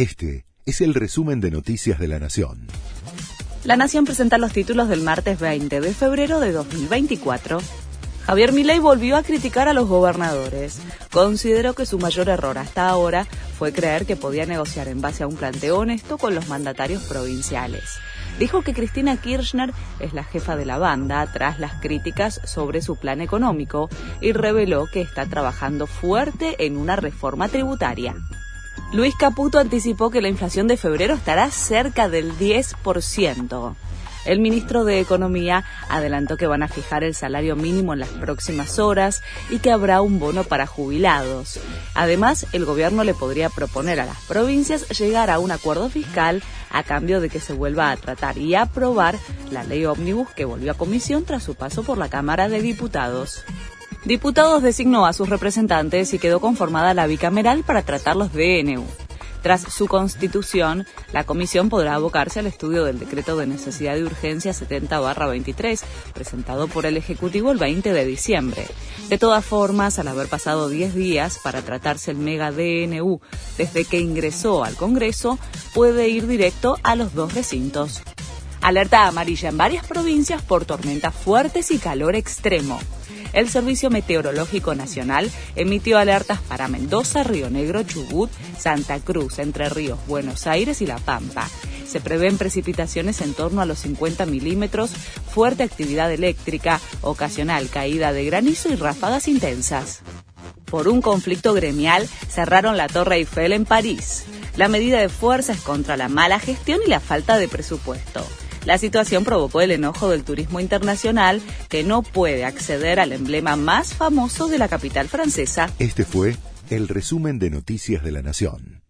Este es el resumen de Noticias de la Nación. La Nación presenta los títulos del martes 20 de febrero de 2024. Javier Milei volvió a criticar a los gobernadores. Consideró que su mayor error hasta ahora fue creer que podía negociar en base a un planteo honesto con los mandatarios provinciales. Dijo que Cristina Kirchner es la jefa de la banda tras las críticas sobre su plan económico y reveló que está trabajando fuerte en una reforma tributaria. Luis Caputo anticipó que la inflación de febrero estará cerca del 10%. El ministro de Economía adelantó que van a fijar el salario mínimo en las próximas horas y que habrá un bono para jubilados. Además, el gobierno le podría proponer a las provincias llegar a un acuerdo fiscal a cambio de que se vuelva a tratar y aprobar la ley ómnibus que volvió a comisión tras su paso por la Cámara de Diputados. Diputados designó a sus representantes y quedó conformada la bicameral para tratar los DNU. Tras su constitución, la comisión podrá abocarse al estudio del decreto de necesidad de urgencia 70-23, presentado por el Ejecutivo el 20 de diciembre. De todas formas, al haber pasado 10 días para tratarse el mega DNU desde que ingresó al Congreso, puede ir directo a los dos recintos. Alerta amarilla en varias provincias por tormentas fuertes y calor extremo el Servicio Meteorológico Nacional emitió alertas para Mendoza, Río Negro, Chubut, Santa Cruz, Entre Ríos, Buenos Aires y La Pampa. Se prevén precipitaciones en torno a los 50 milímetros, fuerte actividad eléctrica, ocasional caída de granizo y ráfagas intensas. Por un conflicto gremial, cerraron la Torre Eiffel en París. La medida de fuerza es contra la mala gestión y la falta de presupuesto. La situación provocó el enojo del turismo internacional que no puede acceder al emblema más famoso de la capital francesa. Este fue el resumen de Noticias de la Nación.